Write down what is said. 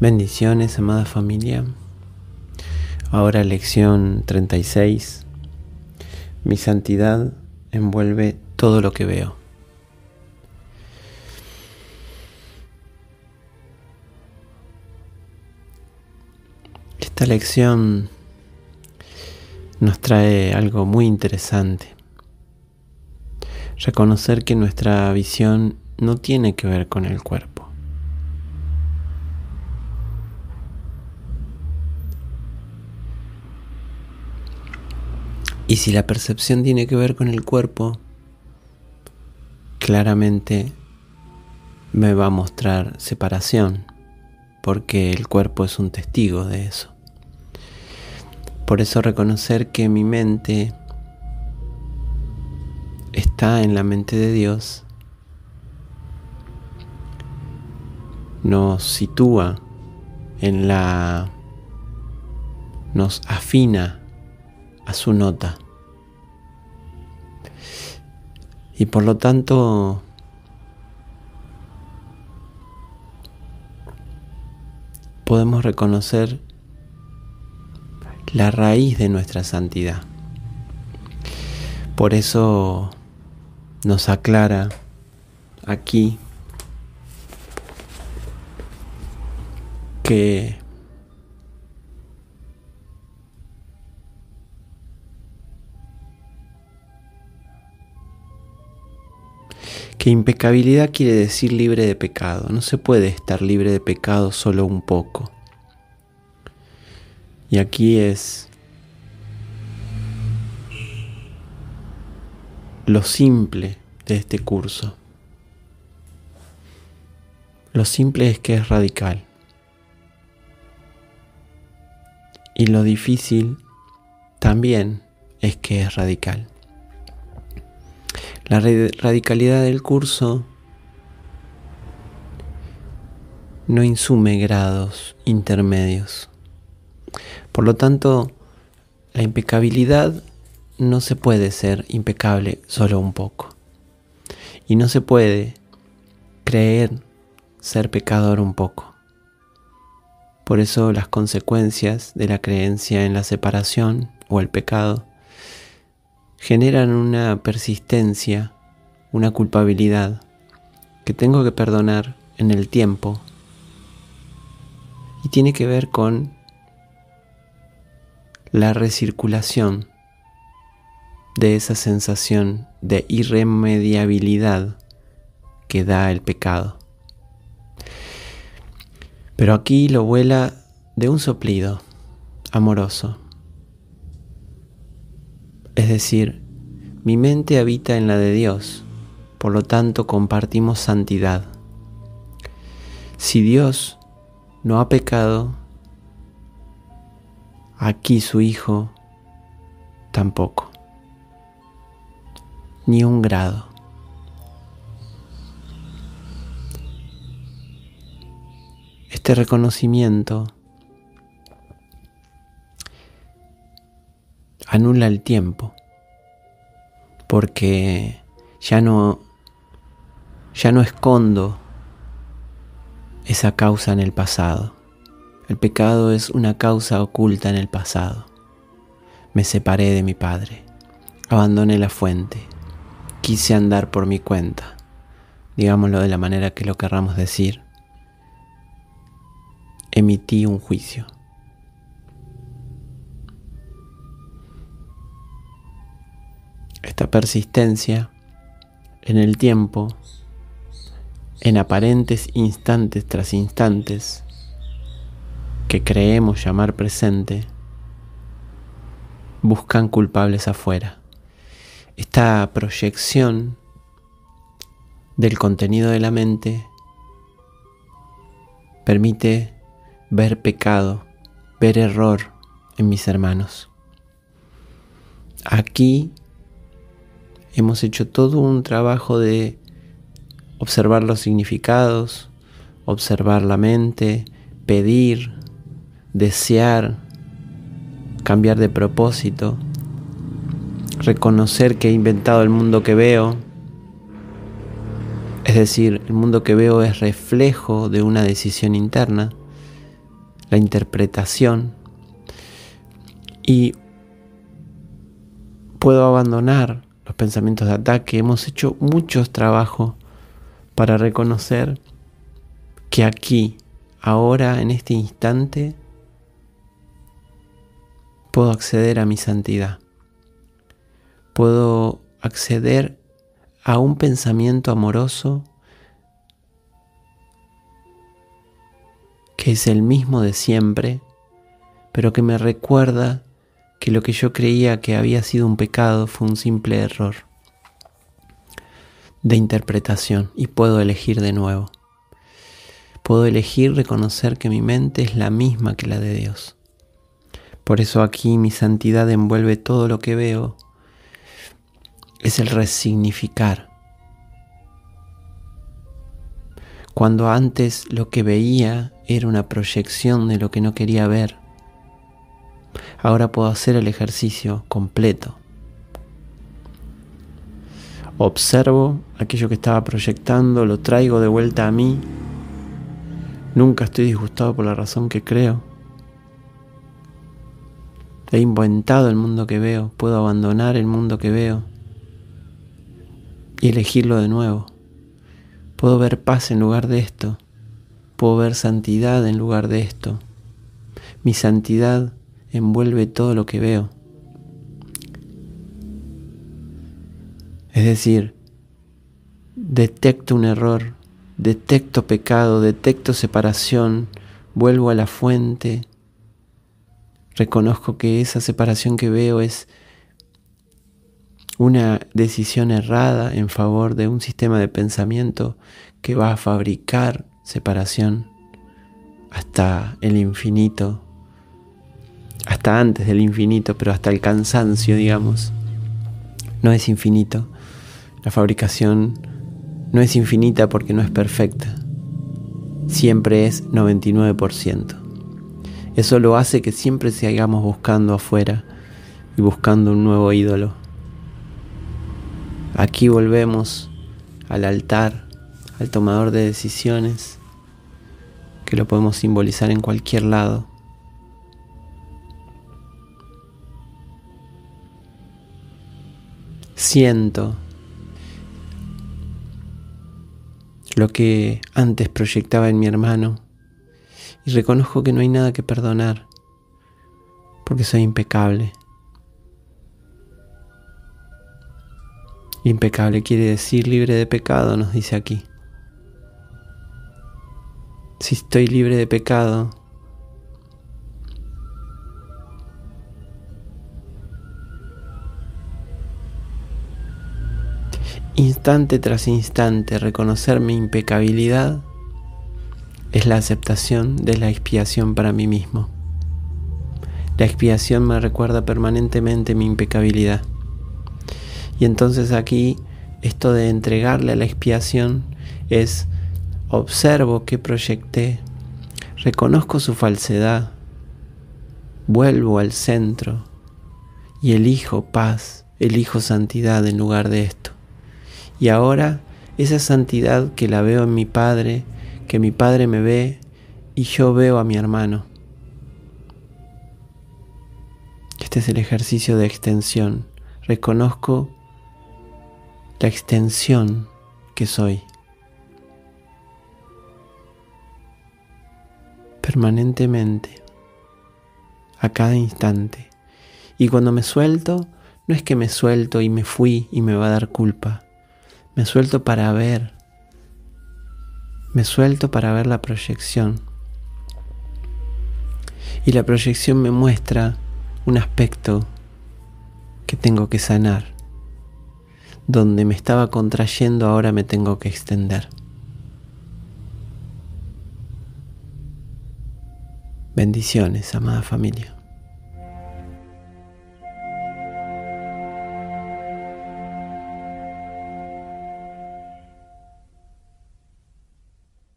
Bendiciones, amada familia. Ahora lección 36. Mi santidad envuelve todo lo que veo. Esta lección nos trae algo muy interesante. Reconocer que nuestra visión no tiene que ver con el cuerpo. Y si la percepción tiene que ver con el cuerpo, claramente me va a mostrar separación, porque el cuerpo es un testigo de eso. Por eso reconocer que mi mente está en la mente de Dios nos sitúa en la nos afina a su nota. Y por lo tanto, podemos reconocer la raíz de nuestra santidad. Por eso nos aclara aquí que que impecabilidad quiere decir libre de pecado. No se puede estar libre de pecado solo un poco. Y aquí es lo simple de este curso. Lo simple es que es radical. Y lo difícil también es que es radical. La radicalidad del curso no insume grados intermedios. Por lo tanto, la impecabilidad no se puede ser impecable solo un poco. Y no se puede creer ser pecador un poco. Por eso las consecuencias de la creencia en la separación o el pecado generan una persistencia, una culpabilidad que tengo que perdonar en el tiempo y tiene que ver con la recirculación de esa sensación de irremediabilidad que da el pecado. Pero aquí lo vuela de un soplido amoroso. Es decir, mi mente habita en la de Dios, por lo tanto compartimos santidad. Si Dios no ha pecado, aquí su Hijo tampoco, ni un grado. Este reconocimiento anula el tiempo, porque ya no, ya no escondo esa causa en el pasado. El pecado es una causa oculta en el pasado. Me separé de mi padre, abandoné la fuente, quise andar por mi cuenta, digámoslo de la manera que lo querramos decir, emití un juicio. Esta persistencia en el tiempo, en aparentes instantes tras instantes que creemos llamar presente, buscan culpables afuera. Esta proyección del contenido de la mente permite ver pecado, ver error en mis hermanos. Aquí hemos hecho todo un trabajo de observar los significados, observar la mente, pedir, desear, cambiar de propósito, reconocer que he inventado el mundo que veo. Es decir, el mundo que veo es reflejo de una decisión interna la interpretación y puedo abandonar los pensamientos de ataque. Hemos hecho muchos trabajos para reconocer que aquí, ahora, en este instante, puedo acceder a mi santidad. Puedo acceder a un pensamiento amoroso que es el mismo de siempre, pero que me recuerda que lo que yo creía que había sido un pecado fue un simple error de interpretación y puedo elegir de nuevo. Puedo elegir reconocer que mi mente es la misma que la de Dios. Por eso aquí mi santidad envuelve todo lo que veo. Es el resignificar. Cuando antes lo que veía era una proyección de lo que no quería ver, ahora puedo hacer el ejercicio completo. Observo aquello que estaba proyectando, lo traigo de vuelta a mí. Nunca estoy disgustado por la razón que creo. He inventado el mundo que veo, puedo abandonar el mundo que veo y elegirlo de nuevo. Puedo ver paz en lugar de esto. Puedo ver santidad en lugar de esto. Mi santidad envuelve todo lo que veo. Es decir, detecto un error, detecto pecado, detecto separación, vuelvo a la fuente, reconozco que esa separación que veo es una decisión errada en favor de un sistema de pensamiento que va a fabricar separación hasta el infinito, hasta antes del infinito, pero hasta el cansancio, digamos. No es infinito. La fabricación no es infinita porque no es perfecta. Siempre es 99%. Eso lo hace que siempre sigamos buscando afuera y buscando un nuevo ídolo. Aquí volvemos al altar, al tomador de decisiones, que lo podemos simbolizar en cualquier lado. Siento lo que antes proyectaba en mi hermano y reconozco que no hay nada que perdonar porque soy impecable. Impecable quiere decir libre de pecado, nos dice aquí. Si estoy libre de pecado, instante tras instante reconocer mi impecabilidad es la aceptación de la expiación para mí mismo. La expiación me recuerda permanentemente mi impecabilidad. Y entonces aquí esto de entregarle a la expiación es observo que proyecté, reconozco su falsedad, vuelvo al centro y elijo paz, elijo santidad en lugar de esto. Y ahora esa santidad que la veo en mi Padre, que mi Padre me ve y yo veo a mi hermano. Este es el ejercicio de extensión. Reconozco la extensión que soy. Permanentemente, a cada instante. Y cuando me suelto, no es que me suelto y me fui y me va a dar culpa. Me suelto para ver. Me suelto para ver la proyección. Y la proyección me muestra un aspecto que tengo que sanar. Donde me estaba contrayendo ahora me tengo que extender. Bendiciones, amada familia.